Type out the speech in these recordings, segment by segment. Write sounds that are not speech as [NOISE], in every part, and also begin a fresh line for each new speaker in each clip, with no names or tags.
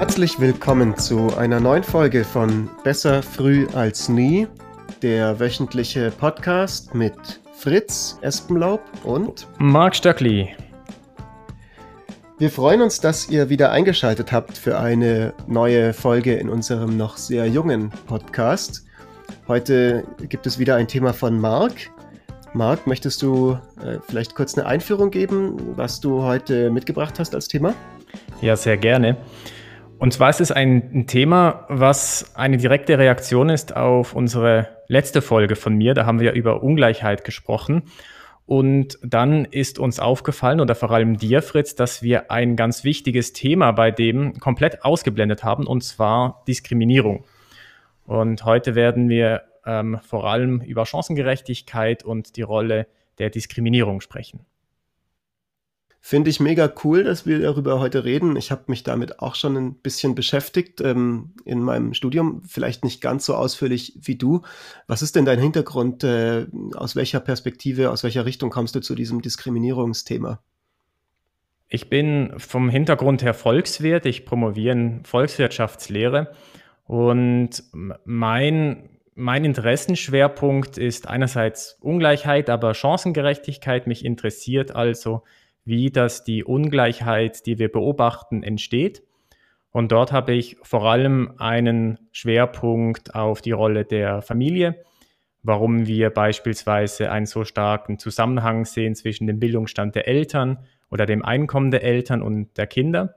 Herzlich willkommen zu einer neuen Folge von Besser früh als nie, der wöchentliche Podcast mit Fritz Espenlaub und
Marc Stöckli.
Wir freuen uns, dass ihr wieder eingeschaltet habt für eine neue Folge in unserem noch sehr jungen Podcast. Heute gibt es wieder ein Thema von Marc. Marc, möchtest du äh, vielleicht kurz eine Einführung geben, was du heute mitgebracht hast als Thema?
Ja, sehr gerne. Und zwar ist es ein Thema, was eine direkte Reaktion ist auf unsere letzte Folge von mir. Da haben wir über Ungleichheit gesprochen. Und dann ist uns aufgefallen, oder vor allem dir, Fritz, dass wir ein ganz wichtiges Thema bei dem komplett ausgeblendet haben, und zwar Diskriminierung. Und heute werden wir ähm, vor allem über Chancengerechtigkeit und die Rolle der Diskriminierung sprechen.
Finde ich mega cool, dass wir darüber heute reden. Ich habe mich damit auch schon ein bisschen beschäftigt ähm, in meinem Studium, vielleicht nicht ganz so ausführlich wie du. Was ist denn dein Hintergrund? Äh, aus welcher Perspektive, aus welcher Richtung kommst du zu diesem Diskriminierungsthema?
Ich bin vom Hintergrund her Volkswirt. Ich promoviere in Volkswirtschaftslehre und mein mein Interessenschwerpunkt ist einerseits Ungleichheit, aber Chancengerechtigkeit. Mich interessiert also, wie das die Ungleichheit, die wir beobachten, entsteht. Und dort habe ich vor allem einen Schwerpunkt auf die Rolle der Familie, warum wir beispielsweise einen so starken Zusammenhang sehen zwischen dem Bildungsstand der Eltern oder dem Einkommen der Eltern und der Kinder.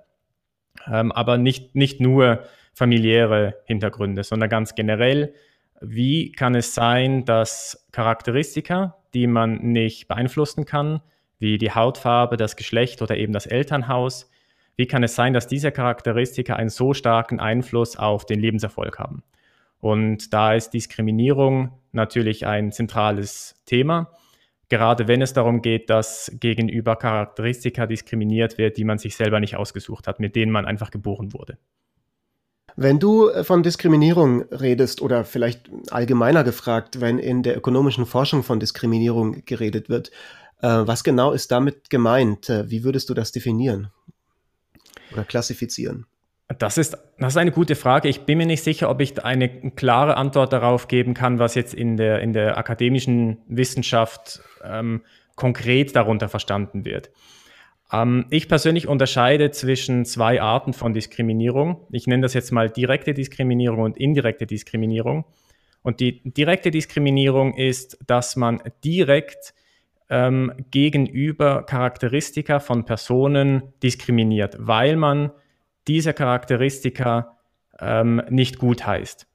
Ähm, aber nicht, nicht nur familiäre Hintergründe, sondern ganz generell, wie kann es sein, dass Charakteristika, die man nicht beeinflussen kann, wie die Hautfarbe, das Geschlecht oder eben das Elternhaus. Wie kann es sein, dass diese Charakteristika einen so starken Einfluss auf den Lebenserfolg haben? Und da ist Diskriminierung natürlich ein zentrales Thema, gerade wenn es darum geht, dass gegenüber Charakteristika diskriminiert wird, die man sich selber nicht ausgesucht hat, mit denen man einfach geboren wurde.
Wenn du äh, von Diskriminierung redest oder vielleicht allgemeiner gefragt, wenn in der ökonomischen Forschung von Diskriminierung geredet wird, was genau ist damit gemeint? Äh, wie würdest du das definieren oder klassifizieren?
Das ist, das ist eine gute Frage. Ich bin mir nicht sicher, ob ich eine klare Antwort darauf geben kann, was jetzt in der, in der akademischen Wissenschaft ähm, konkret darunter verstanden wird. Ähm, ich persönlich unterscheide zwischen zwei Arten von Diskriminierung. Ich nenne das jetzt mal direkte Diskriminierung und indirekte Diskriminierung. Und die direkte Diskriminierung ist, dass man direkt ähm, gegenüber Charakteristika von Personen diskriminiert, weil man diese Charakteristika ähm, nicht gut heißt.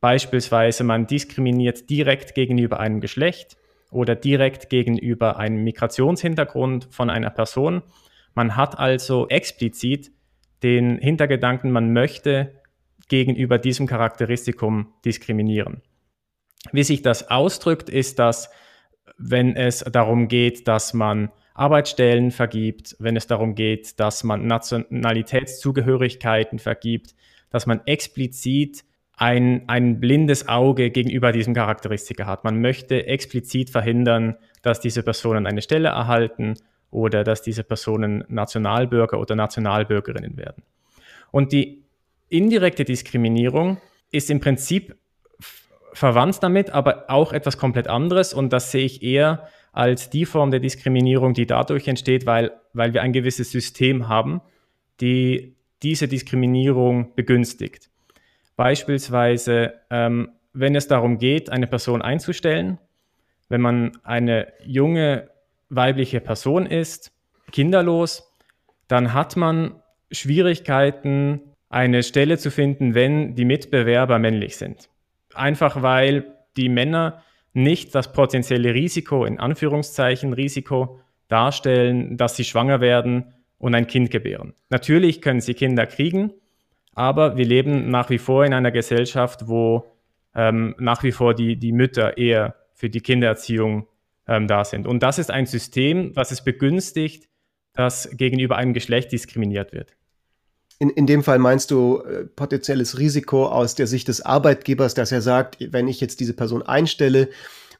Beispielsweise man diskriminiert direkt gegenüber einem Geschlecht oder direkt gegenüber einem Migrationshintergrund von einer Person. Man hat also explizit den Hintergedanken, man möchte gegenüber diesem Charakteristikum diskriminieren. Wie sich das ausdrückt, ist, dass wenn es darum geht, dass man Arbeitsstellen vergibt, wenn es darum geht, dass man Nationalitätszugehörigkeiten vergibt, dass man explizit ein, ein blindes Auge gegenüber diesem Charakteristika hat. Man möchte explizit verhindern, dass diese Personen eine Stelle erhalten oder dass diese Personen Nationalbürger oder Nationalbürgerinnen werden. Und die indirekte Diskriminierung ist im Prinzip verwandt damit, aber auch etwas komplett anderes. Und das sehe ich eher als die Form der Diskriminierung, die dadurch entsteht, weil, weil wir ein gewisses System haben, die diese Diskriminierung begünstigt. Beispielsweise, ähm, wenn es darum geht, eine Person einzustellen, wenn man eine junge weibliche Person ist, kinderlos, dann hat man Schwierigkeiten, eine Stelle zu finden, wenn die Mitbewerber männlich sind einfach weil die Männer nicht das potenzielle Risiko, in Anführungszeichen Risiko, darstellen, dass sie schwanger werden und ein Kind gebären. Natürlich können sie Kinder kriegen, aber wir leben nach wie vor in einer Gesellschaft, wo ähm, nach wie vor die, die Mütter eher für die Kindererziehung ähm, da sind. Und das ist ein System, was es begünstigt, dass gegenüber einem Geschlecht diskriminiert wird.
In, in dem Fall meinst du äh, potenzielles Risiko aus der Sicht des Arbeitgebers, dass er sagt, wenn ich jetzt diese Person einstelle,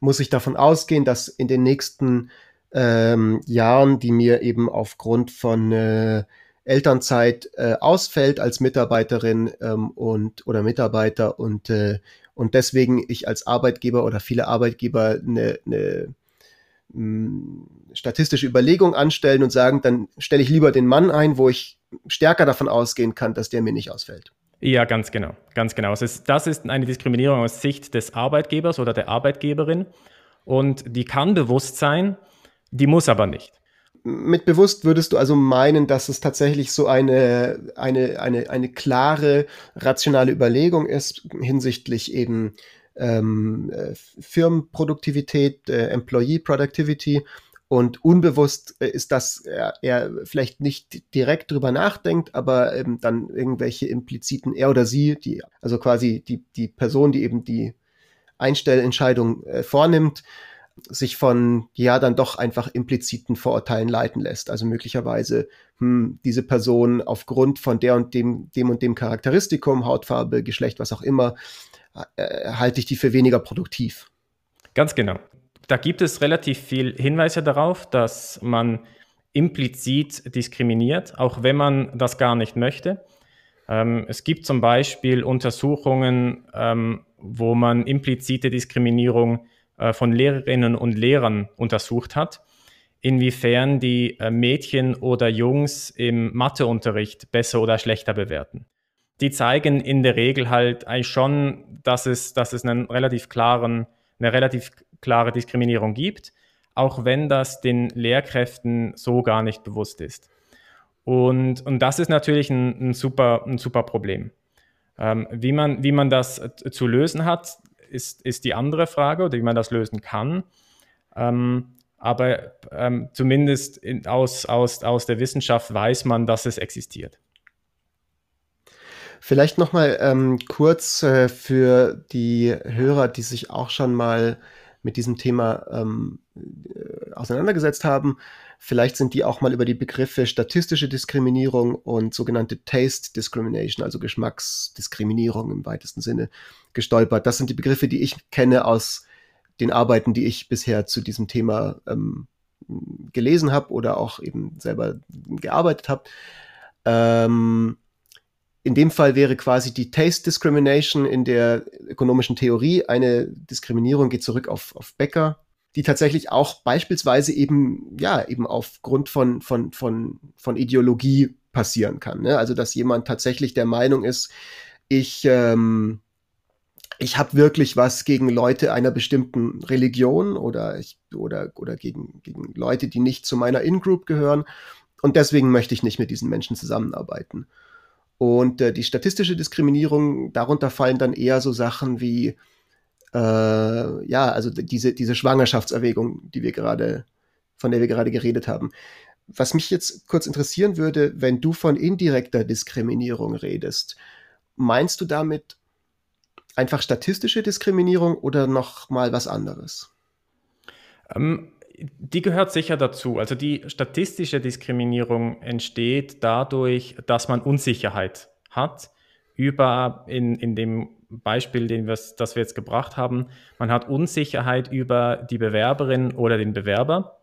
muss ich davon ausgehen, dass in den nächsten ähm, Jahren, die mir eben aufgrund von äh, Elternzeit äh, ausfällt als Mitarbeiterin ähm, und oder Mitarbeiter und äh, und deswegen ich als Arbeitgeber oder viele Arbeitgeber eine, eine hm, statistische Überlegung anstellen und sagen, dann stelle ich lieber den Mann ein, wo ich stärker davon ausgehen kann, dass der mir nicht ausfällt.
Ja, ganz genau, ganz genau. Das ist, das ist eine Diskriminierung aus Sicht des Arbeitgebers oder der Arbeitgeberin und die kann bewusst sein, die muss aber nicht.
Mit bewusst würdest du also meinen, dass es tatsächlich so eine, eine, eine, eine klare, rationale Überlegung ist hinsichtlich eben ähm, äh, Firmenproduktivität, äh, Employee Productivity und unbewusst äh, ist das, er, er vielleicht nicht direkt drüber nachdenkt, aber ähm, dann irgendwelche impliziten, er oder sie, die, also quasi die, die Person, die eben die Einstellentscheidung äh, vornimmt, sich von ja dann doch einfach impliziten Vorurteilen leiten lässt. Also möglicherweise, hm, diese Person aufgrund von der und dem, dem und dem Charakteristikum, Hautfarbe, Geschlecht, was auch immer, äh, halte ich die für weniger produktiv.
Ganz genau. Da gibt es relativ viel Hinweise darauf, dass man implizit diskriminiert, auch wenn man das gar nicht möchte. Ähm, es gibt zum Beispiel Untersuchungen, ähm, wo man implizite Diskriminierung äh, von Lehrerinnen und Lehrern untersucht hat, inwiefern die äh, Mädchen oder Jungs im Matheunterricht besser oder schlechter bewerten. Die zeigen in der Regel halt eigentlich schon, dass es, dass es einen relativ klaren, eine relativ klare Diskriminierung gibt, auch wenn das den Lehrkräften so gar nicht bewusst ist. Und, und das ist natürlich ein, ein, super, ein super Problem. Ähm, wie, man, wie man das zu lösen hat, ist, ist die andere Frage oder wie man das lösen kann. Ähm, aber ähm, zumindest in, aus, aus, aus der Wissenschaft weiß man, dass es existiert.
Vielleicht noch mal ähm, kurz äh, für die Hörer, die sich auch schon mal mit diesem Thema ähm, äh, auseinandergesetzt haben. Vielleicht sind die auch mal über die Begriffe statistische Diskriminierung und sogenannte Taste Discrimination, also Geschmacksdiskriminierung im weitesten Sinne, gestolpert. Das sind die Begriffe, die ich kenne aus den Arbeiten, die ich bisher zu diesem Thema ähm, gelesen habe oder auch eben selber gearbeitet habe. Ähm, in dem Fall wäre quasi die Taste Discrimination in der ökonomischen Theorie eine Diskriminierung, geht zurück auf, auf Becker, die tatsächlich auch beispielsweise eben, ja, eben aufgrund von, von, von, von Ideologie passieren kann. Ne? Also, dass jemand tatsächlich der Meinung ist, ich, ähm, ich habe wirklich was gegen Leute einer bestimmten Religion oder, ich, oder, oder gegen, gegen Leute, die nicht zu meiner In-Group gehören. Und deswegen möchte ich nicht mit diesen Menschen zusammenarbeiten. Und äh, die statistische Diskriminierung, darunter fallen dann eher so Sachen wie, äh, ja, also diese, diese Schwangerschaftserwägung, die wir gerade, von der wir gerade geredet haben. Was mich jetzt kurz interessieren würde, wenn du von indirekter Diskriminierung redest, meinst du damit einfach statistische Diskriminierung oder noch mal was anderes?
Ähm, die gehört sicher dazu. Also die statistische Diskriminierung entsteht dadurch, dass man Unsicherheit hat über, in, in dem Beispiel, den wir, das wir jetzt gebracht haben, man hat Unsicherheit über die Bewerberin oder den Bewerber.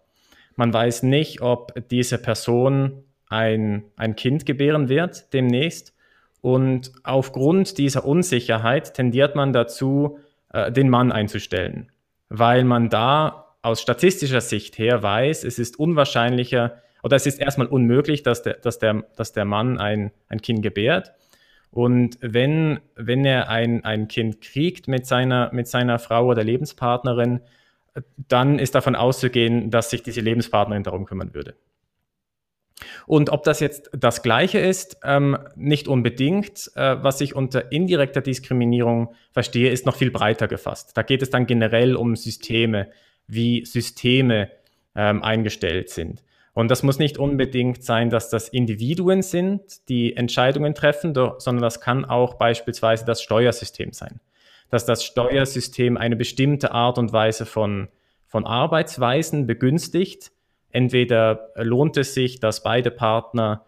Man weiß nicht, ob diese Person ein, ein Kind gebären wird demnächst. Und aufgrund dieser Unsicherheit tendiert man dazu, äh, den Mann einzustellen, weil man da aus statistischer Sicht her weiß, es ist unwahrscheinlicher oder es ist erstmal unmöglich, dass der, dass der, dass der Mann ein, ein Kind gebärt. Und wenn, wenn er ein, ein Kind kriegt mit seiner, mit seiner Frau oder Lebenspartnerin, dann ist davon auszugehen, dass sich diese Lebenspartnerin darum kümmern würde. Und ob das jetzt das Gleiche ist, ähm, nicht unbedingt. Äh, was ich unter indirekter Diskriminierung verstehe, ist noch viel breiter gefasst. Da geht es dann generell um Systeme, wie Systeme ähm, eingestellt sind. Und das muss nicht unbedingt sein, dass das Individuen sind, die Entscheidungen treffen, sondern das kann auch beispielsweise das Steuersystem sein. Dass das Steuersystem eine bestimmte Art und Weise von, von Arbeitsweisen begünstigt. Entweder lohnt es sich, dass beide Partner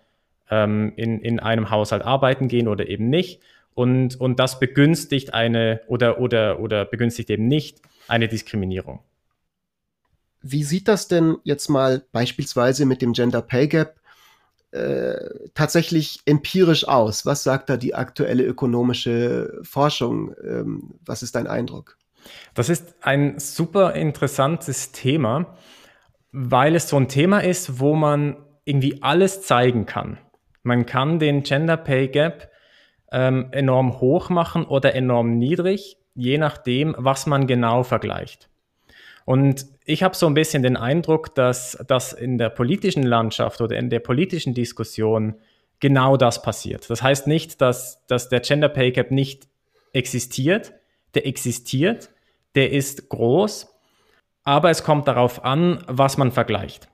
ähm, in, in einem Haushalt arbeiten gehen oder eben nicht. Und, und das begünstigt eine oder, oder, oder begünstigt eben nicht eine Diskriminierung.
Wie sieht das denn jetzt mal beispielsweise mit dem Gender Pay Gap äh, tatsächlich empirisch aus? Was sagt da die aktuelle ökonomische Forschung? Ähm, was ist dein Eindruck?
Das ist ein super interessantes Thema, weil es so ein Thema ist, wo man irgendwie alles zeigen kann. Man kann den Gender Pay Gap ähm, enorm hoch machen oder enorm niedrig, je nachdem, was man genau vergleicht. Und ich habe so ein bisschen den Eindruck, dass das in der politischen Landschaft oder in der politischen Diskussion genau das passiert. Das heißt nicht, dass, dass der Gender Pay Gap nicht existiert. Der existiert, der ist groß, aber es kommt darauf an, was man vergleicht.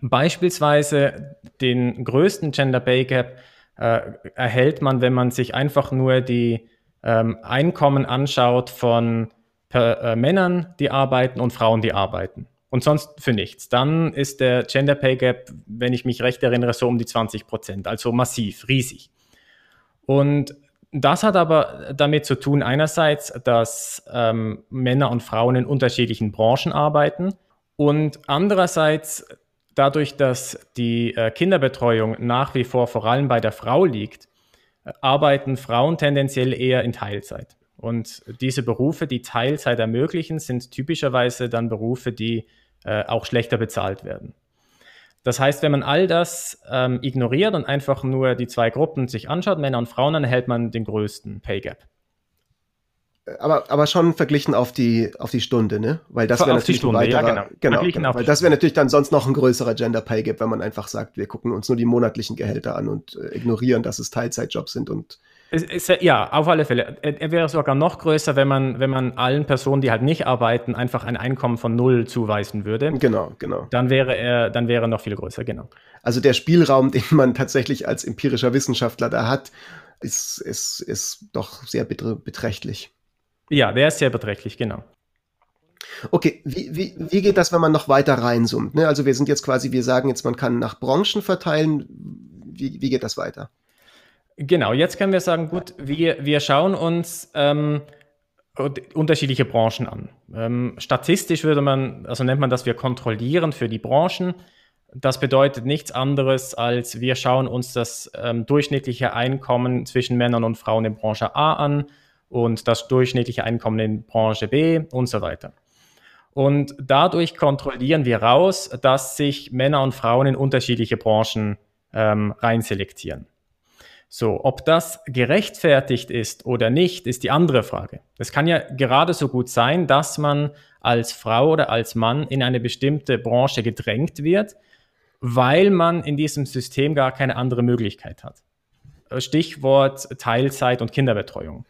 Beispielsweise den größten Gender Pay Gap äh, erhält man, wenn man sich einfach nur die ähm, Einkommen anschaut von per, äh, Männern, die arbeiten und Frauen, die arbeiten. Und sonst für nichts. Dann ist der Gender Pay Gap, wenn ich mich recht erinnere, so um die 20 Prozent, also massiv, riesig. Und das hat aber damit zu tun, einerseits, dass ähm, Männer und Frauen in unterschiedlichen Branchen arbeiten und andererseits dadurch, dass die äh, Kinderbetreuung nach wie vor vor allem bei der Frau liegt, äh, arbeiten Frauen tendenziell eher in Teilzeit. Und diese Berufe, die Teilzeit ermöglichen, sind typischerweise dann Berufe, die äh, auch schlechter bezahlt werden. Das heißt, wenn man all das ähm, ignoriert und einfach nur die zwei Gruppen sich anschaut, Männer und Frauen, dann erhält man den größten Pay Gap.
Aber, aber schon verglichen auf die, auf die Stunde, ne? Weil das wäre natürlich
Stunde,
ein weiterer,
ja, genau.
genau, genau weil das wäre natürlich dann sonst noch ein größerer Gender Pay Gap, wenn man einfach sagt, wir gucken uns nur die monatlichen Gehälter an und äh, ignorieren, dass es Teilzeitjobs sind und
ist, ja, auf alle Fälle. Er wäre sogar noch größer, wenn man, wenn man allen Personen, die halt nicht arbeiten, einfach ein Einkommen von null zuweisen würde.
Genau, genau.
Dann wäre er, dann wäre er noch viel größer, genau.
Also der Spielraum, [LAUGHS] den man tatsächlich als empirischer Wissenschaftler da hat, ist, ist, ist doch sehr beträchtlich.
Ja, der ist sehr beträchtlich, genau.
Okay, wie, wie, wie geht das, wenn man noch weiter reinzoomt? Ne? Also wir sind jetzt quasi, wir sagen jetzt, man kann nach Branchen verteilen. Wie, wie geht das weiter?
Genau, jetzt können wir sagen, gut, wir, wir schauen uns ähm, unterschiedliche Branchen an. Ähm, statistisch würde man, also nennt man das, wir kontrollieren für die Branchen. Das bedeutet nichts anderes, als wir schauen uns das ähm, durchschnittliche Einkommen zwischen Männern und Frauen in Branche A an und das durchschnittliche Einkommen in Branche B und so weiter. Und dadurch kontrollieren wir raus, dass sich Männer und Frauen in unterschiedliche Branchen ähm, reinselektieren. So, ob das gerechtfertigt ist oder nicht, ist die andere Frage. Es kann ja gerade so gut sein, dass man als Frau oder als Mann in eine bestimmte Branche gedrängt wird, weil man in diesem System gar keine andere Möglichkeit hat. Stichwort Teilzeit und Kinderbetreuung.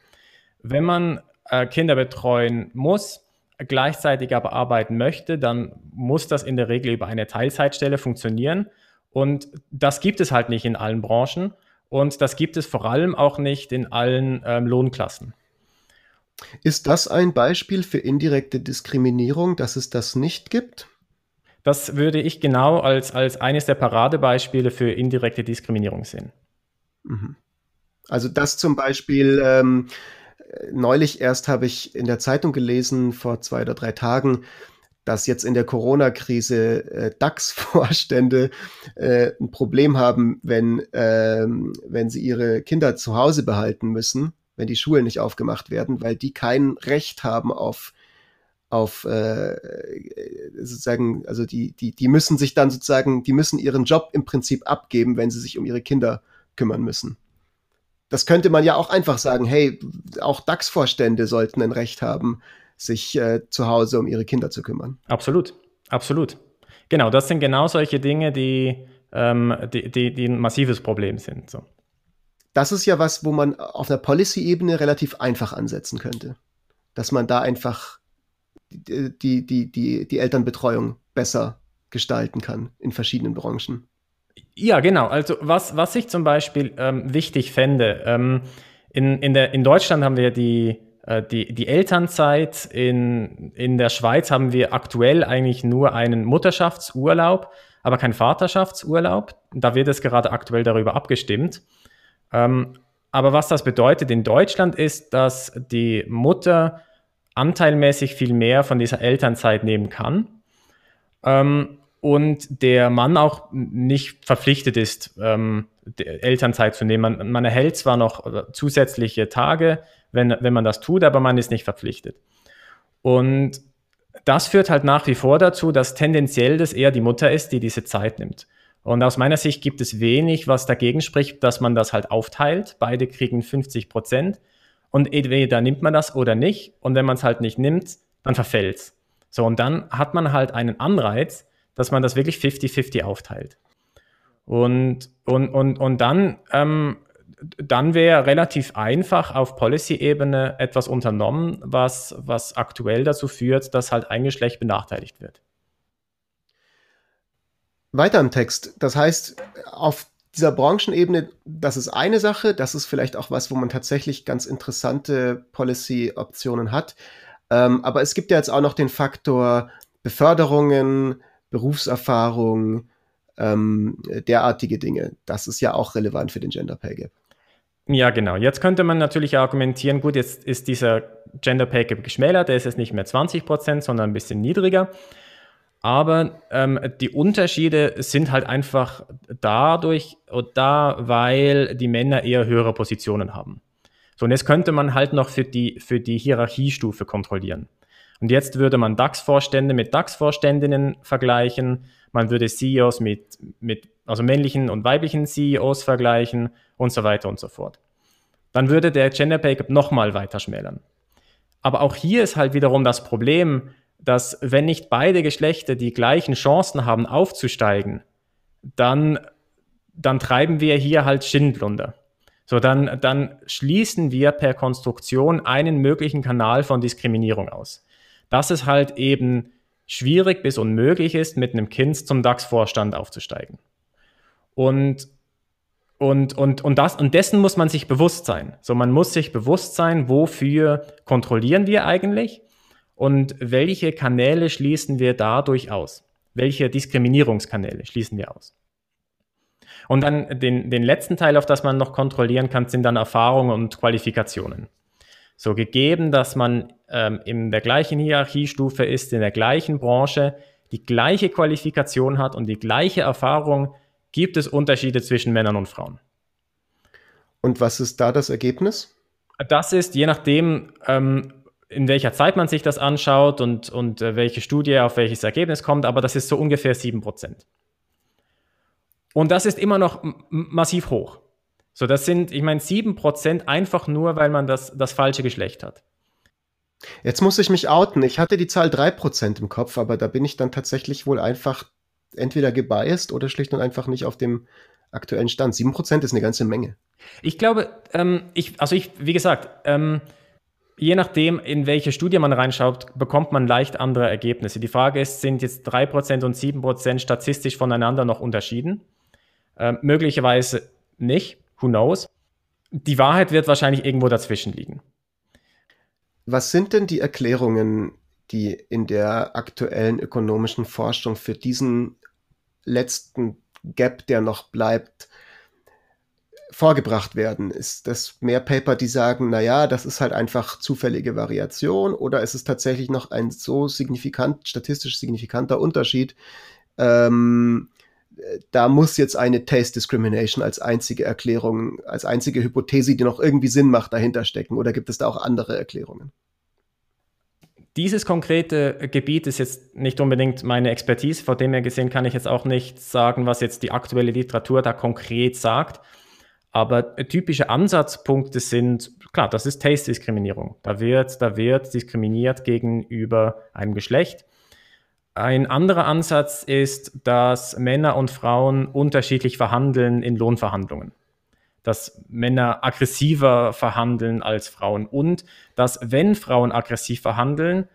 Wenn man äh, Kinder betreuen muss, gleichzeitig aber arbeiten möchte, dann muss das in der Regel über eine Teilzeitstelle funktionieren. Und das gibt es halt nicht in allen Branchen. Und das gibt es vor allem auch nicht in allen ähm, Lohnklassen.
Ist das ein Beispiel für indirekte Diskriminierung, dass es das nicht gibt?
Das würde ich genau als, als eines der Paradebeispiele für indirekte Diskriminierung sehen.
Mhm. Also das zum Beispiel, ähm, neulich erst habe ich in der Zeitung gelesen, vor zwei oder drei Tagen, dass jetzt in der Corona-Krise äh, DAX-Vorstände äh, ein Problem haben, wenn, ähm, wenn sie ihre Kinder zu Hause behalten müssen, wenn die Schulen nicht aufgemacht werden, weil die kein Recht haben auf auf äh, sozusagen, also die, die, die müssen sich dann sozusagen, die müssen ihren Job im Prinzip abgeben, wenn sie sich um ihre Kinder kümmern müssen. Das könnte man ja auch einfach sagen, hey, auch DAX-Vorstände sollten ein Recht haben, sich äh, zu Hause um ihre Kinder zu kümmern.
Absolut, absolut. Genau, das sind genau solche Dinge, die, ähm, die, die, die ein massives Problem sind. So.
Das ist ja was, wo man auf einer Policy-Ebene relativ einfach ansetzen könnte. Dass man da einfach die, die, die, die, die Elternbetreuung besser gestalten kann in verschiedenen Branchen.
Ja, genau. Also was, was ich zum Beispiel ähm, wichtig fände, ähm, in, in, der, in Deutschland haben wir die die, die Elternzeit in, in der Schweiz haben wir aktuell eigentlich nur einen Mutterschaftsurlaub, aber keinen Vaterschaftsurlaub. Da wird es gerade aktuell darüber abgestimmt. Ähm, aber was das bedeutet in Deutschland ist, dass die Mutter anteilmäßig viel mehr von dieser Elternzeit nehmen kann. Ähm, und der Mann auch nicht verpflichtet ist, ähm, Elternzeit zu nehmen. Man, man, erhält zwar noch äh, zusätzliche Tage, wenn, wenn man das tut, aber man ist nicht verpflichtet. Und das führt halt nach wie vor dazu, dass tendenziell das eher die Mutter ist, die diese Zeit nimmt. Und aus meiner Sicht gibt es wenig, was dagegen spricht, dass man das halt aufteilt. Beide kriegen 50 Prozent. Und entweder nimmt man das oder nicht. Und wenn man es halt nicht nimmt, dann verfällt es. So, und dann hat man halt einen Anreiz, dass man das wirklich 50-50 aufteilt. Und, und, und, und dann, ähm, dann wäre relativ einfach auf Policy-Ebene etwas unternommen, was, was aktuell dazu führt, dass halt ein Geschlecht benachteiligt wird.
Weiter im Text. Das heißt, auf dieser Branchenebene, das ist eine Sache, das ist vielleicht auch was, wo man tatsächlich ganz interessante Policy-Optionen hat. Ähm, aber es gibt ja jetzt auch noch den Faktor Beförderungen, Berufserfahrung, ähm, derartige Dinge. Das ist ja auch relevant für den Gender Pay Gap.
Ja, genau. Jetzt könnte man natürlich argumentieren, gut, jetzt ist dieser Gender Pay Gap geschmälert, der ist jetzt nicht mehr 20 Prozent, sondern ein bisschen niedriger. Aber ähm, die Unterschiede sind halt einfach dadurch da, weil die Männer eher höhere Positionen haben. So, und jetzt könnte man halt noch für die, für die Hierarchiestufe kontrollieren. Und jetzt würde man DAX-Vorstände mit DAX-Vorständinnen vergleichen, man würde CEOs mit, mit, also männlichen und weiblichen CEOs vergleichen und so weiter und so fort. Dann würde der Gender Pay Gap nochmal weiter schmälern. Aber auch hier ist halt wiederum das Problem, dass wenn nicht beide Geschlechter die gleichen Chancen haben aufzusteigen, dann, dann treiben wir hier halt Schindlunder. So, dann, dann schließen wir per Konstruktion einen möglichen Kanal von Diskriminierung aus. Dass es halt eben schwierig bis unmöglich ist, mit einem Kind zum DAX-Vorstand aufzusteigen. Und, und, und, und, das, und dessen muss man sich bewusst sein. So, man muss sich bewusst sein, wofür kontrollieren wir eigentlich und welche Kanäle schließen wir dadurch aus? Welche Diskriminierungskanäle schließen wir aus? Und dann den, den letzten Teil, auf das man noch kontrollieren kann, sind dann Erfahrungen und Qualifikationen. So gegeben, dass man ähm, in der gleichen Hierarchiestufe ist, in der gleichen Branche, die gleiche Qualifikation hat und die gleiche Erfahrung, gibt es Unterschiede zwischen Männern und Frauen.
Und was ist da das Ergebnis?
Das ist, je nachdem, ähm, in welcher Zeit man sich das anschaut und, und äh, welche Studie auf welches Ergebnis kommt, aber das ist so ungefähr 7%. Und das ist immer noch massiv hoch. So, das sind, ich meine, 7% einfach nur, weil man das, das falsche Geschlecht hat.
Jetzt muss ich mich outen. Ich hatte die Zahl 3% im Kopf, aber da bin ich dann tatsächlich wohl einfach entweder gebiased oder schlicht und einfach nicht auf dem aktuellen Stand. 7% ist eine ganze Menge.
Ich glaube, ähm, ich, also ich, wie gesagt, ähm, je nachdem, in welche Studie man reinschaut, bekommt man leicht andere Ergebnisse. Die Frage ist, sind jetzt 3% und 7% statistisch voneinander noch unterschieden? Ähm, möglicherweise nicht, who knows. Die Wahrheit wird wahrscheinlich irgendwo dazwischen liegen.
Was sind denn die Erklärungen, die in der aktuellen ökonomischen Forschung für diesen letzten Gap, der noch bleibt, vorgebracht werden? Ist das mehr Paper, die sagen, na ja, das ist halt einfach zufällige Variation oder ist es tatsächlich noch ein so signifikant, statistisch signifikanter Unterschied, ähm, da muss jetzt eine Taste Discrimination als einzige Erklärung, als einzige Hypothese, die noch irgendwie Sinn macht, dahinter stecken? Oder gibt es da auch andere Erklärungen?
Dieses konkrete Gebiet ist jetzt nicht unbedingt meine Expertise, vor dem her gesehen kann ich jetzt auch nicht sagen, was jetzt die aktuelle Literatur da konkret sagt. Aber typische Ansatzpunkte sind, klar, das ist Taste-Diskriminierung. Da wird, da wird diskriminiert gegenüber einem Geschlecht. Ein anderer Ansatz ist, dass Männer und Frauen unterschiedlich verhandeln in Lohnverhandlungen. Dass Männer aggressiver verhandeln als Frauen und dass, wenn Frauen aggressiv verhandeln,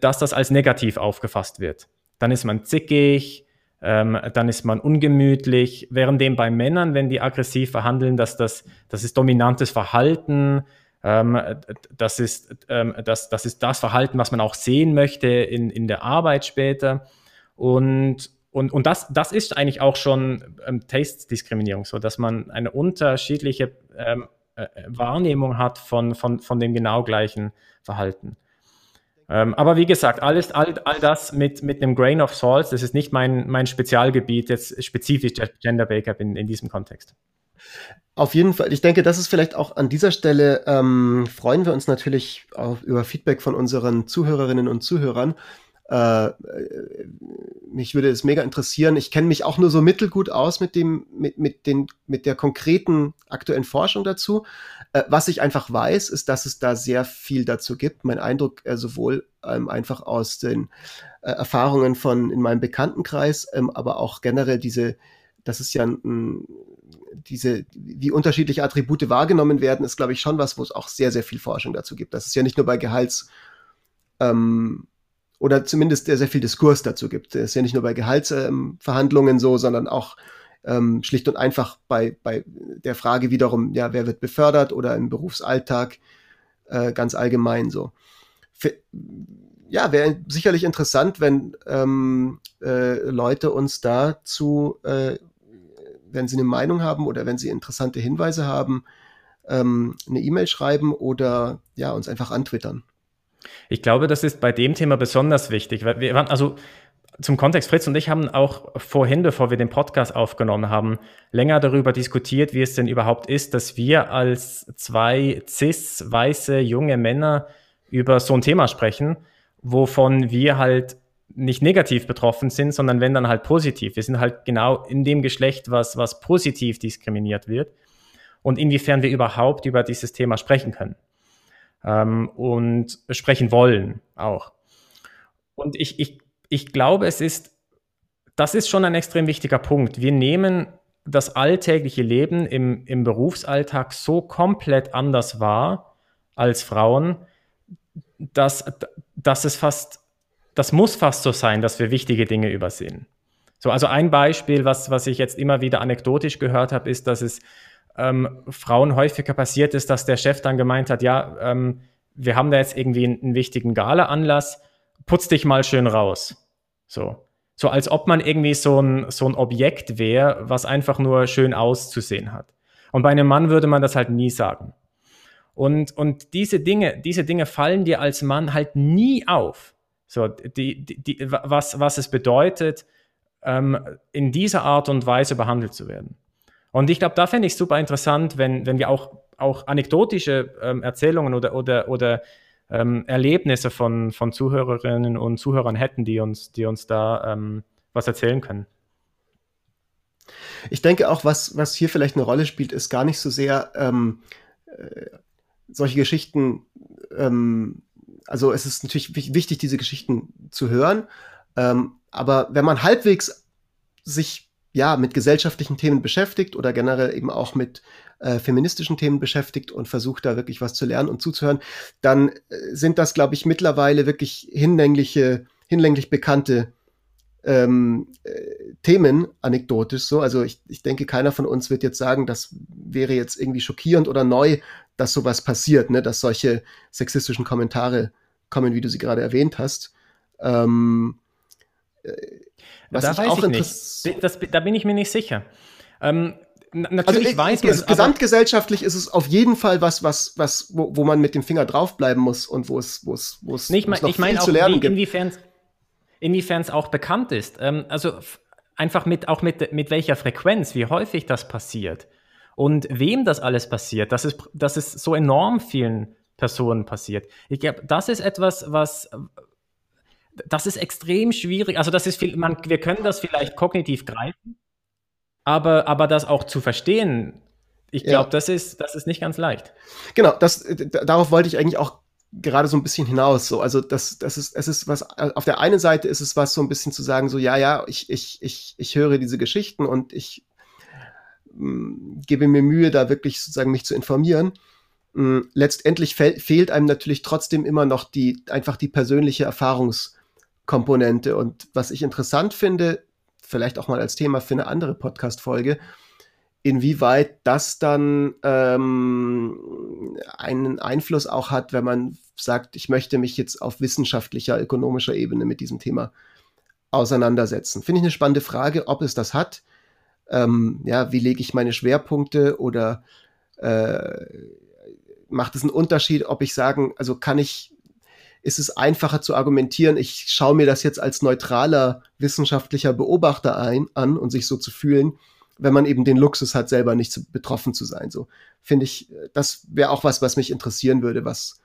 dass das als negativ aufgefasst wird. Dann ist man zickig, ähm, dann ist man ungemütlich, währenddem bei Männern, wenn die aggressiv verhandeln, dass das, das ist dominantes Verhalten, ähm, das, ist, ähm, das, das ist das Verhalten, was man auch sehen möchte in, in der Arbeit später. Und, und, und das, das ist eigentlich auch schon ähm, Taste-Diskriminierung, so dass man eine unterschiedliche ähm, äh, Wahrnehmung hat von, von, von dem genau gleichen Verhalten. Ähm, aber wie gesagt, alles, all, all das mit, mit einem Grain of Salt, das ist nicht mein, mein Spezialgebiet, jetzt spezifisch Gender Bake-up in, in diesem Kontext.
Auf jeden Fall. Ich denke, das ist vielleicht auch an dieser Stelle, ähm, freuen wir uns natürlich auch über Feedback von unseren Zuhörerinnen und Zuhörern. Äh, mich würde es mega interessieren. Ich kenne mich auch nur so mittelgut aus mit dem, mit, mit den, mit der konkreten aktuellen Forschung dazu. Äh, was ich einfach weiß, ist, dass es da sehr viel dazu gibt. Mein Eindruck äh, sowohl ähm, einfach aus den äh, Erfahrungen von in meinem Bekanntenkreis, ähm, aber auch generell diese, das ist ja ein, diese, wie unterschiedliche Attribute wahrgenommen werden, ist, glaube ich, schon was, wo es auch sehr, sehr viel Forschung dazu gibt. Das ist ja nicht nur bei Gehalts, ähm, oder zumindest sehr, sehr viel Diskurs dazu gibt. Es ist ja nicht nur bei Gehaltsverhandlungen ähm, so, sondern auch ähm, schlicht und einfach bei, bei der Frage wiederum, ja, wer wird befördert oder im Berufsalltag äh, ganz allgemein so. Für, ja, wäre sicherlich interessant, wenn ähm, äh, Leute uns dazu äh, wenn Sie eine Meinung haben oder wenn Sie interessante Hinweise haben, ähm, eine E-Mail schreiben oder ja, uns einfach antwittern.
Ich glaube, das ist bei dem Thema besonders wichtig, weil wir waren, also zum Kontext, Fritz und ich haben auch vorhin, bevor wir den Podcast aufgenommen haben, länger darüber diskutiert, wie es denn überhaupt ist, dass wir als zwei cis, weiße, junge Männer über so ein Thema sprechen, wovon wir halt nicht negativ betroffen sind, sondern wenn dann halt positiv. Wir sind halt genau in dem Geschlecht, was, was positiv diskriminiert wird und inwiefern wir überhaupt über dieses Thema sprechen können ähm, und sprechen wollen auch. Und ich, ich, ich glaube, es ist, das ist schon ein extrem wichtiger Punkt. Wir nehmen das alltägliche Leben im, im Berufsalltag so komplett anders wahr als Frauen, dass, dass es fast das muss fast so sein, dass wir wichtige Dinge übersehen. So, also ein Beispiel, was, was ich jetzt immer wieder anekdotisch gehört habe, ist, dass es ähm, Frauen häufiger passiert ist, dass der Chef dann gemeint hat, ja, ähm, wir haben da jetzt irgendwie einen, einen wichtigen Gala-Anlass, putz dich mal schön raus. So. So als ob man irgendwie so ein, so ein Objekt wäre, was einfach nur schön auszusehen hat. Und bei einem Mann würde man das halt nie sagen. Und, und diese Dinge, diese Dinge fallen dir als Mann halt nie auf. So, die, die, die, was, was es bedeutet, ähm, in dieser Art und Weise behandelt zu werden. Und ich glaube, da fände ich super interessant, wenn, wenn wir auch, auch anekdotische ähm, Erzählungen oder, oder, oder ähm, Erlebnisse von, von Zuhörerinnen und Zuhörern hätten, die uns, die uns da ähm, was erzählen können.
Ich denke auch, was, was hier vielleicht eine Rolle spielt, ist gar nicht so sehr ähm, äh, solche Geschichten ähm, also es ist natürlich wichtig, diese Geschichten zu hören. Ähm, aber wenn man halbwegs sich ja mit gesellschaftlichen Themen beschäftigt oder generell eben auch mit äh, feministischen Themen beschäftigt und versucht da wirklich was zu lernen und zuzuhören, dann äh, sind das, glaube ich, mittlerweile wirklich hinlängliche, hinlänglich bekannte ähm, äh, Themen anekdotisch so. Also ich, ich denke, keiner von uns wird jetzt sagen, das wäre jetzt irgendwie schockierend oder neu, dass sowas passiert, ne? dass solche sexistischen Kommentare kommen, wie du sie gerade erwähnt hast. Ähm,
äh, was da ich auch nicht. Das, da bin ich mir nicht sicher. Ähm,
natürlich also, weiß man. Gesamtgesellschaftlich ist es auf jeden Fall was, was, was, wo, wo man mit dem Finger draufbleiben muss und wo es, wo es, wo es,
nicht, wo es noch ich mein, viel zu lernen wie, gibt. Inwiefern inwiefern es auch bekannt ist. Ähm, also einfach mit, auch mit, mit welcher Frequenz, wie häufig das passiert und wem das alles passiert, dass es, dass es so enorm vielen Personen passiert. Ich glaube, das ist etwas, was das ist extrem schwierig. Also das ist viel, man, wir können das vielleicht kognitiv greifen, aber, aber das auch zu verstehen, ich glaube, ja. das, ist, das ist nicht ganz leicht.
Genau, das, darauf wollte ich eigentlich auch gerade so ein bisschen hinaus. So, also das, das ist, es ist was, auf der einen Seite ist es was, so ein bisschen zu sagen, so, ja, ja, ich, ich, ich, ich höre diese Geschichten und ich gebe mir Mühe, da wirklich sozusagen mich zu informieren. Mm, letztendlich fe fehlt einem natürlich trotzdem immer noch die, einfach die persönliche Erfahrungskomponente. Und was ich interessant finde, vielleicht auch mal als Thema für eine andere Podcast-Folge, inwieweit das dann ähm, einen Einfluss auch hat, wenn man sagt, ich möchte mich jetzt auf wissenschaftlicher, ökonomischer Ebene mit diesem Thema auseinandersetzen. Finde ich eine spannende Frage, ob es das hat. Ähm, ja, wie lege ich meine Schwerpunkte oder äh, macht es einen Unterschied, ob ich sagen, also kann ich, ist es einfacher zu argumentieren, ich schaue mir das jetzt als neutraler wissenschaftlicher Beobachter ein, an und sich so zu fühlen, wenn man eben den Luxus hat, selber nicht zu, betroffen zu sein. So finde ich, das wäre auch was, was mich interessieren würde, was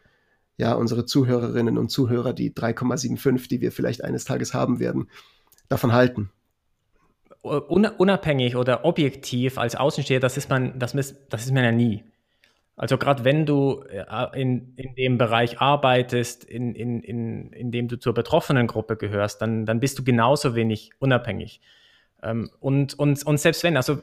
ja unsere Zuhörerinnen und Zuhörer, die 3,75, die wir vielleicht eines Tages haben werden, davon halten.
Unabhängig oder objektiv als Außensteher, das ist man, das ist, das ist man ja nie. Also gerade wenn du äh, in, in dem Bereich arbeitest, in, in, in, in dem du zur betroffenen Gruppe gehörst, dann, dann bist du genauso wenig unabhängig. Ähm, und, und, und selbst wenn, also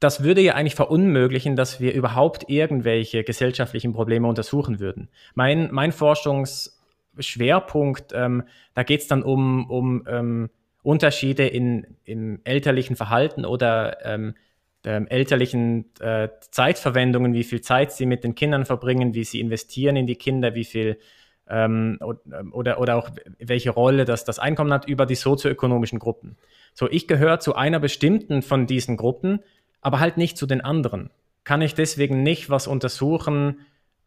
das würde ja eigentlich verunmöglichen, dass wir überhaupt irgendwelche gesellschaftlichen Probleme untersuchen würden. Mein, mein Forschungsschwerpunkt, ähm, da geht es dann um, um ähm, Unterschiede in, im elterlichen Verhalten oder ähm, ähm, elterlichen äh, Zeitverwendungen, wie viel Zeit sie mit den Kindern verbringen, wie sie investieren in die Kinder, wie viel ähm, oder, oder auch welche Rolle das, das Einkommen hat über die sozioökonomischen Gruppen. So, ich gehöre zu einer bestimmten von diesen Gruppen aber halt nicht zu den anderen. Kann ich deswegen nicht was untersuchen,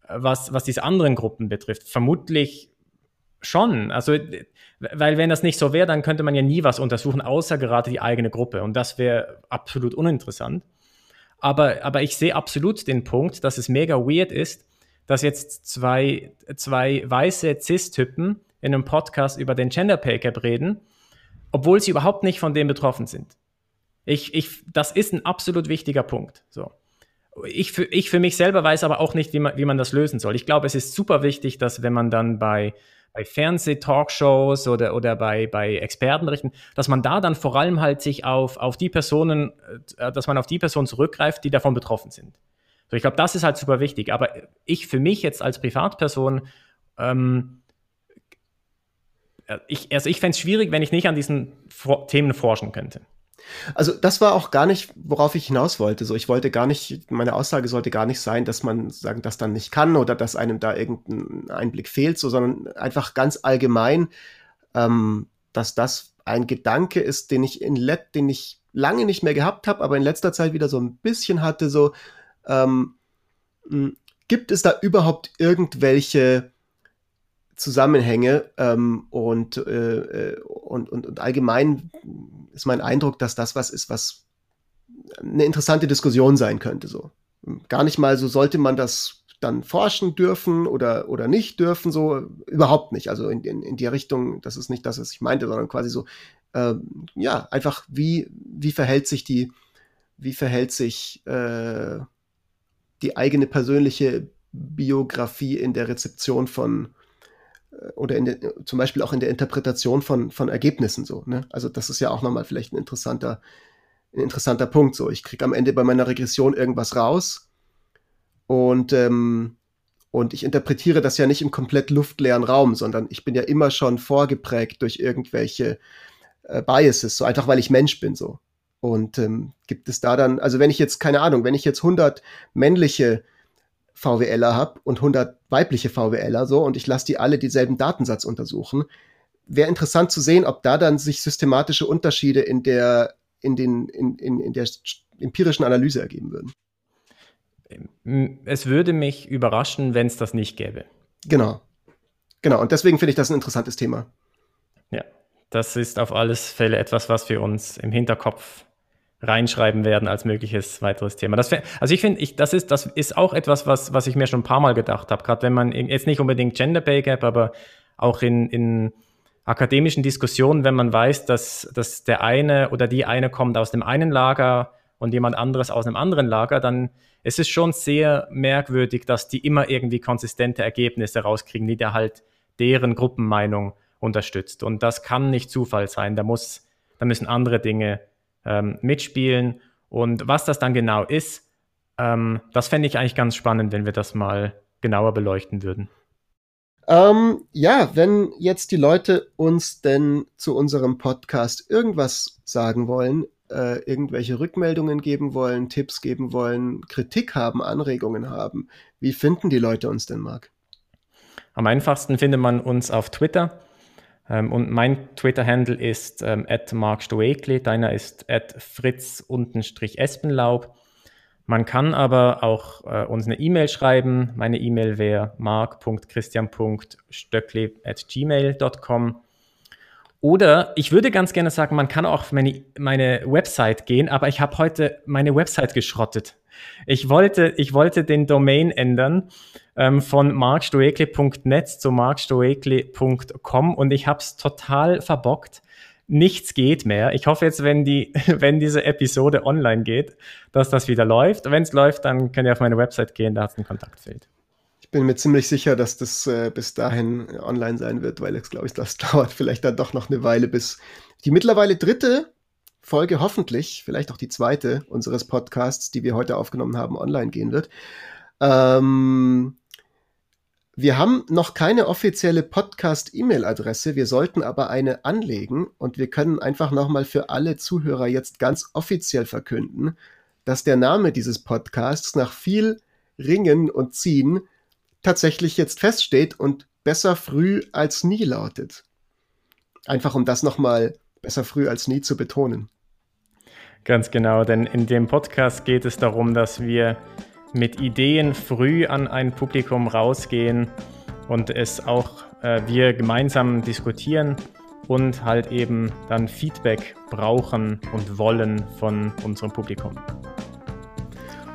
was, was diese anderen Gruppen betrifft? Vermutlich schon. Also, weil wenn das nicht so wäre, dann könnte man ja nie was untersuchen, außer gerade die eigene Gruppe. Und das wäre absolut uninteressant. Aber, aber ich sehe absolut den Punkt, dass es mega weird ist, dass jetzt zwei, zwei weiße Cis-Typen in einem Podcast über den Gender Pay Gap reden, obwohl sie überhaupt nicht von dem betroffen sind. Ich, ich, das ist ein absolut wichtiger Punkt. So. Ich für, ich für mich selber weiß aber auch nicht, wie man, wie man das lösen soll. Ich glaube, es ist super wichtig, dass wenn man dann bei, bei Fernseh-Talkshows oder, oder bei, bei Expertenberichten, dass man da dann vor allem halt sich auf, auf die Personen, äh, dass man auf die Personen zurückgreift, die davon betroffen sind. So, ich glaube, das ist halt super wichtig. Aber ich für mich jetzt als Privatperson, ähm, äh, ich, also ich fände es schwierig, wenn ich nicht an diesen Themen forschen könnte.
Also das war auch gar nicht, worauf ich hinaus wollte. So, ich wollte gar nicht, meine Aussage sollte gar nicht sein, dass man sagen, das dann nicht kann oder dass einem da irgendein Einblick fehlt, so, sondern einfach ganz allgemein, ähm, dass das ein Gedanke ist, den ich in Let, den ich lange nicht mehr gehabt habe, aber in letzter Zeit wieder so ein bisschen hatte. So, ähm, gibt es da überhaupt irgendwelche Zusammenhänge ähm, und, äh, äh, und, und, und allgemein ist mein Eindruck, dass das was ist, was eine interessante Diskussion sein könnte. So gar nicht mal so sollte man das dann forschen dürfen oder oder nicht dürfen so überhaupt nicht. Also in, in, in die Richtung, das ist nicht das, was ich meinte, sondern quasi so äh, ja einfach wie wie verhält sich die wie verhält sich äh, die eigene persönliche Biografie in der Rezeption von oder in der, zum Beispiel auch in der Interpretation von, von Ergebnissen so. Ne? Also das ist ja auch nochmal vielleicht ein interessanter, ein interessanter Punkt. So, ich kriege am Ende bei meiner Regression irgendwas raus und, ähm, und ich interpretiere das ja nicht im komplett luftleeren Raum, sondern ich bin ja immer schon vorgeprägt durch irgendwelche äh, Biases, so einfach weil ich Mensch bin so. Und ähm, gibt es da dann, also wenn ich jetzt, keine Ahnung, wenn ich jetzt 100 männliche VWLer habe und 100 weibliche VWLer so und ich lasse die alle dieselben Datensatz untersuchen, wäre interessant zu sehen, ob da dann sich systematische Unterschiede in der in den in, in, in der empirischen Analyse ergeben würden.
Es würde mich überraschen, wenn es das nicht gäbe.
Genau. Genau, und deswegen finde ich das ein interessantes Thema.
Ja, das ist auf alles Fälle etwas, was wir uns im Hinterkopf reinschreiben werden als mögliches weiteres Thema. Das, also ich finde, ich, das, ist, das ist auch etwas, was, was ich mir schon ein paar Mal gedacht habe, gerade wenn man jetzt nicht unbedingt Gender Pay Gap, aber auch in, in akademischen Diskussionen, wenn man weiß, dass, dass der eine oder die eine kommt aus dem einen Lager und jemand anderes aus einem anderen Lager, dann ist es schon sehr merkwürdig, dass die immer irgendwie konsistente Ergebnisse rauskriegen, die da halt deren Gruppenmeinung unterstützt. Und das kann nicht Zufall sein. Da muss, da müssen andere Dinge ähm, mitspielen. Und was das dann genau ist, ähm, das fände ich eigentlich ganz spannend, wenn wir das mal genauer beleuchten würden.
Ähm, ja, wenn jetzt die Leute uns denn zu unserem Podcast irgendwas sagen wollen, äh, irgendwelche Rückmeldungen geben wollen, Tipps geben wollen, Kritik haben, Anregungen haben, wie finden die Leute uns denn, Marc?
Am einfachsten findet man uns auf Twitter und mein Twitter-Handle ist ähm, markstuekli, deiner ist fritz-espenlaub. Man kann aber auch äh, uns eine E-Mail schreiben. Meine E-Mail wäre mark.christian.stöckli.gmail.com. Oder ich würde ganz gerne sagen, man kann auch auf meine, meine Website gehen, aber ich habe heute meine Website geschrottet. Ich wollte, ich wollte den Domain ändern ähm, von markstoekli.net zu markstoekli.com und ich habe es total verbockt nichts geht mehr. Ich hoffe jetzt, wenn, die, [LAUGHS] wenn diese Episode online geht, dass das wieder läuft. Wenn es läuft, dann könnt ihr auf meine Website gehen, da hat es ein Kontaktfeld.
Ich bin mir ziemlich sicher, dass das äh, bis dahin online sein wird, weil es, glaube ich, das [LAUGHS] dauert vielleicht dann doch noch eine Weile, bis die mittlerweile dritte Folge hoffentlich, vielleicht auch die zweite unseres Podcasts, die wir heute aufgenommen haben, online gehen wird. Ähm, wir haben noch keine offizielle Podcast-E-Mail-Adresse, wir sollten aber eine anlegen und wir können einfach nochmal für alle Zuhörer jetzt ganz offiziell verkünden, dass der Name dieses Podcasts nach viel Ringen und Ziehen tatsächlich jetzt feststeht und besser früh als nie lautet. Einfach um das nochmal besser früh als nie zu betonen.
Ganz genau, denn in dem Podcast geht es darum, dass wir mit Ideen früh an ein Publikum rausgehen und es auch äh, wir gemeinsam diskutieren und halt eben dann Feedback brauchen und wollen von unserem Publikum.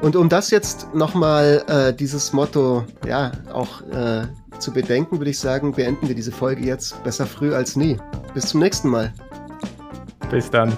Und um das jetzt nochmal äh, dieses Motto ja auch äh, zu bedenken, würde ich sagen, beenden wir diese Folge jetzt besser früh als nie. Bis zum nächsten Mal.
Bis dann.